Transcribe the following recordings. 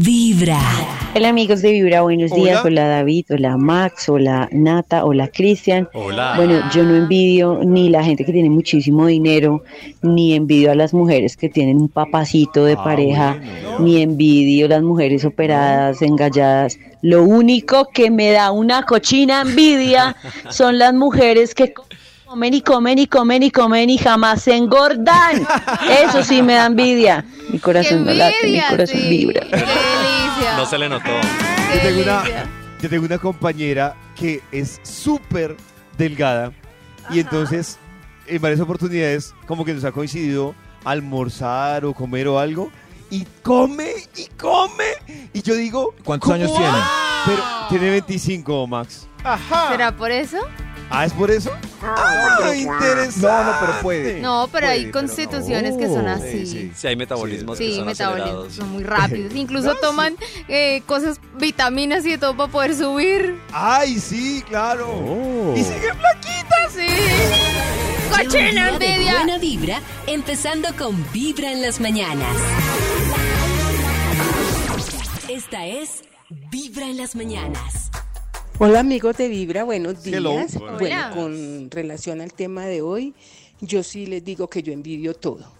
Vibra. Hola amigos de Vibra, buenos días. Hola David, hola Max, hola Nata, hola Cristian. Hola. Bueno, yo no envidio ni la gente que tiene muchísimo dinero, ni envidio a las mujeres que tienen un papacito de pareja, ni envidio a las mujeres operadas, engalladas. Lo único que me da una cochina envidia son las mujeres que comen y comen y comen y comen y jamás se engordan. Eso sí me da envidia. Mi corazón no late, mi corazón sí. vibra. Qué delicia. No se le notó. Yo tengo, una, delicia. yo tengo una compañera que es súper delgada y entonces en varias oportunidades como que nos ha coincidido almorzar o comer o algo y come y come y yo digo ¿Cuántos años ¿cómo tiene? Pero tiene 25 Max. ¿Será por eso? Ah, ¿es por eso? Ah, interesante. No, no, pero puede. No, pero hay pero no. constituciones que son así. Sí, sí. Sí, hay metabolismos que Sí, son metabolismos acelerados. son muy rápidos. Incluso toman eh, cosas, vitaminas y de todo para poder subir. Ay, sí, claro. Oh. Y sigue flaquita. Sí. ¡Cochina envidia! buena vibra, empezando con Vibra en las mañanas. Esta es Vibra en las mañanas. Hola amigos de Vibra, buenos días. Hello. Bueno, Hola. con relación al tema de hoy, yo sí les digo que yo envidio todo.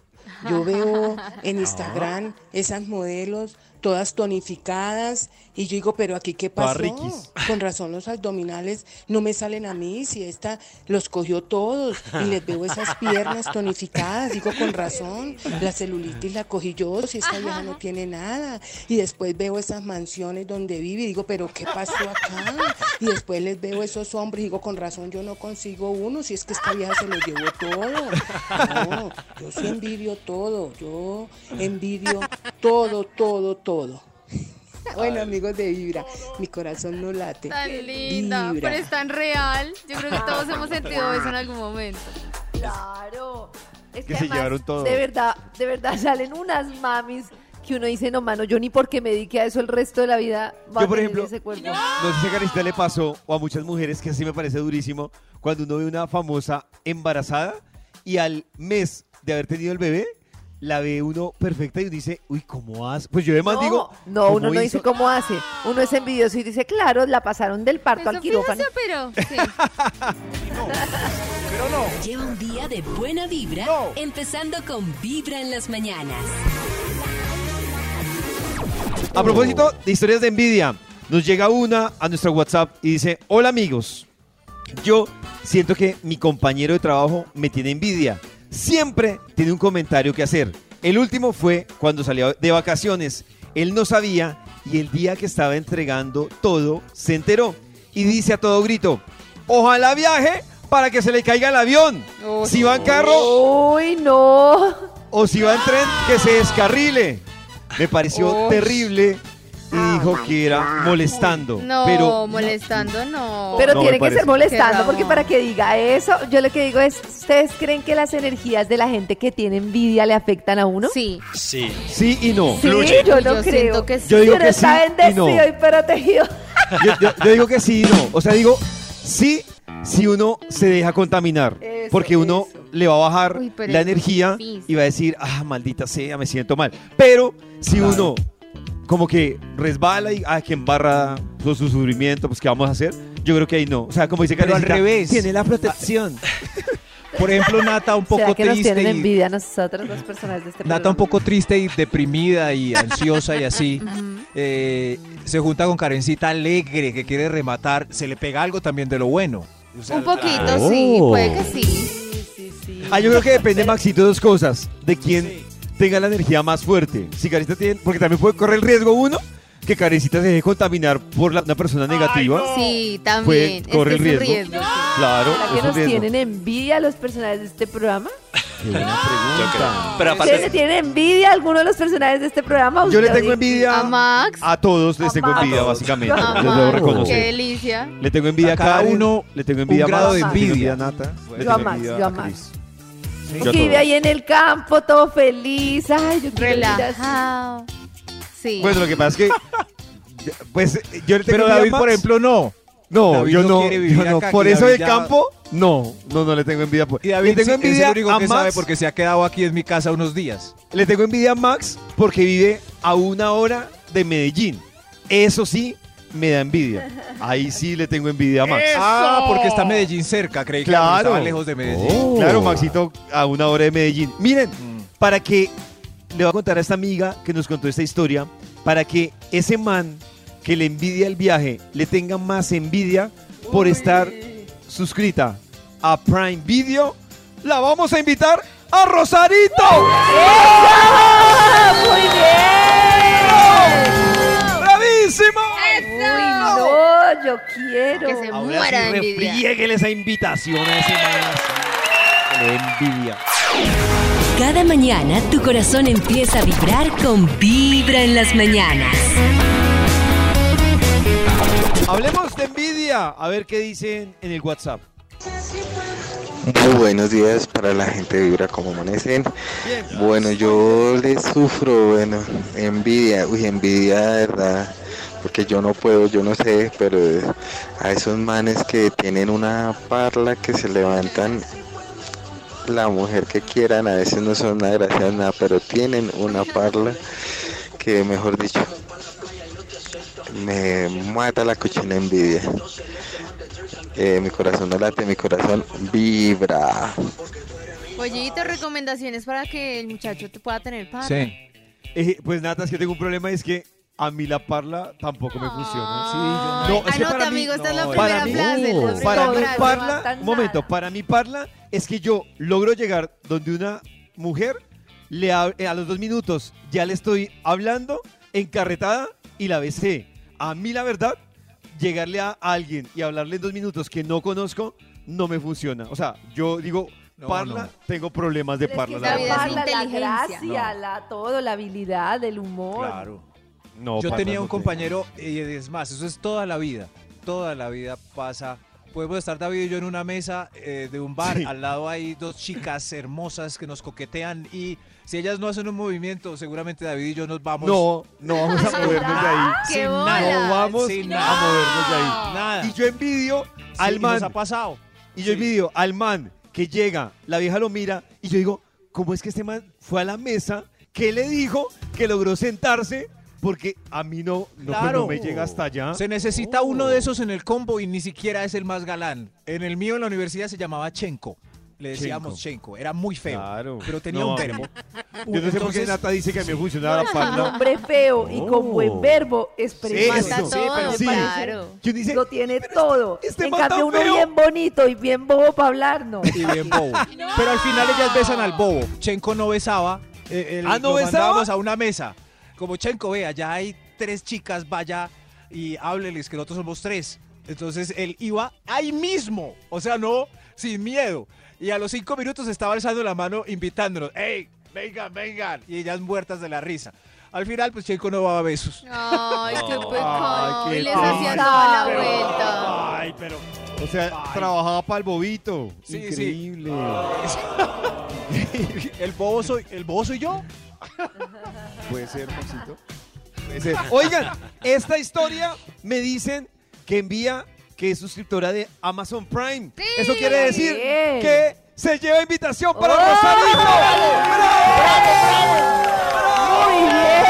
Yo veo en Instagram esas modelos todas tonificadas y yo digo, pero aquí qué pasó? Con razón los abdominales no me salen a mí, si esta los cogió todos y les veo esas piernas tonificadas, digo con razón, la celulitis la cogí yo, si esta vieja no tiene nada. Y después veo esas mansiones donde vive y digo, pero ¿qué pasó acá? Y después les veo esos hombres y digo, con razón yo no consigo uno, si es que esta vieja se lo llevó todo. No, yo sí envidio todo, yo envidio todo, todo, todo. Bueno, amigos de Vibra, mi corazón no late. Tan linda, Vibra. pero es tan real. Yo creo que todos hemos sentido eso en algún momento. Claro. Es Que que, se además, llevaron todo. De verdad, de verdad salen unas mamis que uno dice, no, mano, yo ni porque me dedique a eso el resto de la vida va Yo, por ejemplo, ese cuerpo. No sé si a Carista le pasó o a muchas mujeres que así me parece durísimo cuando uno ve una famosa embarazada y al mes de haber tenido el bebé la ve uno perfecta y uno dice, uy, ¿cómo hace? Pues yo además no, digo, no, uno ¿cómo no hizo? dice cómo hace. Uno es envidioso y dice, claro, la pasaron del parto al quirófano. pero sí. Pero no. Lleva un día de buena vibra, empezando con Vibra en las mañanas. A propósito de historias de envidia, nos llega una a nuestro WhatsApp y dice, hola amigos, yo siento que mi compañero de trabajo me tiene envidia. Siempre tiene un comentario que hacer. El último fue cuando salió de vacaciones. Él no sabía y el día que estaba entregando todo se enteró y dice a todo grito, ojalá viaje para que se le caiga el avión. Si va en carro Uy, no. o si va en tren, que se descarrile. Me pareció terrible y dijo que era molestando. No, pero molestando no. Pero No, me tiene que parece. ser molestando, Qué porque para que diga eso, yo lo que digo es, ¿ustedes creen que las energías de la gente que tiene envidia le afectan a uno? Sí. Sí. sí y no. Sí, Fluye. yo no Yo creo. siento que sí. Yo digo uno que está sí y no. bendecido y protegido. Yo, yo- yo digo que sí y no. O sea, digo sí si uno se deja contaminar. Eso, porque uno eso. le va a bajar Uy, pero la es muy energía difícil. y va a decir, ah, maldita sea, me siento mal. Pero si uno como que resbala y, ah, que embarra su, su sufrimiento, pues ¿qué vamos a hacer? Yo creo que ahí no. O sea, como dice Pero al revés. Tiene la protección. Por ejemplo, Nata un poco ¿Será que nos triste. tienen y- envidia a nosotros, los personajes de este Nata un poco triste y deprimida y ansiosa y así. eh, se junta con Karencita alegre que quiere rematar. Se le pega algo también de lo bueno. O sea, Un poquito, sí, Oh. puede que sí. Sí, sí, sí. Ah, yo creo que depende, Maxito, de dos cosas. De quién tenga la energía más fuerte. Si Karencita tiene... Porque también puede correr el riesgo uno que Karencita se deje contaminar por la- una persona negativa. Sí, también. Puede- Es corre que el riesgo. riesgo, sí. Claro, ¿Será es que un nos riesgo. tienen envidia los personajes de este programa? Qué buena Yo pregunta. Pero ¿Ustedes le aparte, tienen envidia a alguno de los personajes de este programa? Yo le tengo envidia A Max. a todos, les A tengo Max. envidia, básicamente. A Les debo Max, Qué reconocer. delicia. Le tengo envidia a cada uno le tengo envidia un a grado Max, de le tengo envidia. a Nata, le Yo a Max, envidia yo a. Max. Yo a Que vive ahí en el campo, todo feliz. Ay, yo quiero. Relajado. Sí. Bueno, lo que pasa es que, pues, yo le tengo Pero envidia a David, Max. por ejemplo, no. No, David yo no no, quiere vivir yo no. acá, Por eso David del ya- campo, no, no, no le tengo envidia. Por... Y David le tengo sí, es el envidia único a que Max. sabe porque se ha quedado aquí en mi casa unos días. Le tengo envidia a Max porque vive a una hora de Medellín. Eso sí, me da envidia. Ahí sí le tengo envidia a Max. Ah, porque está Medellín cerca, creí que estaba lejos de Medellín. Claro, Maxito, a una hora de Medellín. Miren, Mm. para que le voy a contar a esta amiga que nos contó esta historia, para que ese man que le envidia el viaje le tenga más envidia por estar suscrita a Prime Video, la vamos a invitar a Rosarito. ¡Muy bien! Quiero. Que se Ahora muera sí de envidia. refriéguele esa invitación a ese que Le envidia. Cada mañana tu corazón empieza a vibrar con Vibra en las mañanas. Hablemos de envidia. A ver qué dicen en el WhatsApp. Muy buenos días para la gente de Vibra como amanecen. Bueno, yo le sufro, bueno, envidia, uy, envidia de verdad, porque yo no puedo, yo no sé, pero a esos manes que tienen una parla que se levantan la mujer que quieran, a veces no son nada gracias nada, pero tienen una parla que, mejor dicho, me mata la cochina envidia. Eh, mi corazón no late, mi corazón vibra. Pollito, recomendaciones para que el muchacho te pueda tener paz. Sí. Eh, pues nada, es que tengo un problema, es que a mí la parla tampoco me funciona. Ay, No, es que anota, para mí- amigo, esta es la no, primera para mí- frase. la primera Para mí frase. parla, momento, para mí parla es que yo logro llegar donde una mujer le hab- eh, a los dos minutos ya le estoy hablando encarretada y la besé. A mí la verdad, llegarle a alguien y hablarle en dos minutos que no conozco no me funciona. O sea, yo digo No, parla, no. tengo problemas de Es que parla. la la vida es verdad. parla, la inteligencia. gracia, la, todo, la habilidad, el humor. Claro. No, Yo tenía un compañero, y es más, eso es toda la vida. Toda la vida pasa. Podemos estar David y yo en una mesa eh, de un bar. Sí. Al lado hay dos chicas hermosas que nos coquetean. Y si ellas no hacen un movimiento, seguramente David y yo nos vamos. No, no vamos a movernos de ahí. ¡Qué sin bolas! nada. No vamos sin a movernos de ahí. Nada. Y yo envidio Sí, al man. nos ha pasado. Y yo Sí. envidio al man que llega, la vieja lo mira y yo digo, ¿cómo es que este man fue a la mesa? ¿Qué le dijo? Que logró sentarse porque a mí no, no, pues, Claro. no me llega hasta allá. Se necesita Oh. uno de esos en el combo y ni siquiera es el más galán. En el mío en la universidad se llamaba Chenko. Le decíamos Chenko. Era muy feo. Claro. Pero tenía No, un termo. Yo no sé por qué Nata dice que mí me funcionaba la Un parla. nombre feo y con Oh. buen verbo Sí. Mata eso. todo, Sí. claro. Yo dice, Lo tiene todo. este en cambio, uno feo. bien bonito y bien bobo para hablar, no. y bien bobo. Pero al final ellas besan al bobo. Chenko no besaba. eh, el- ¿Ah, no lo besaba? mandábamos a una mesa. Como Chenko, vea, ya hay tres chicas, vaya y hábleles que nosotros somos tres. Entonces él iba ahí mismo. O sea, no, sin miedo. Y a los cinco minutos estaba alzando la mano invitándonos. ¡Ey! Vengan, vengan. Y ellas muertas de la risa. Al final, pues Chenko no daba besos. Ay, qué pecado. qué y les hacían toda la vuelta. Ay, pero. o sea, trabajaba para el bobito. Sí, sí. Increíble. el bobo soy, el bobo soy yo. Puede ser, Maxito. Puede ser. Oigan, esta historia me dicen que envía que es suscriptora de Amazon Prime. Eso quiere decir Bien. que se lleva invitación para ¡Oh! Rosarito. Muy bien.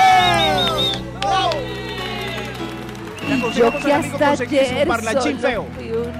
La Yo que hasta ayer solo feo. fui un.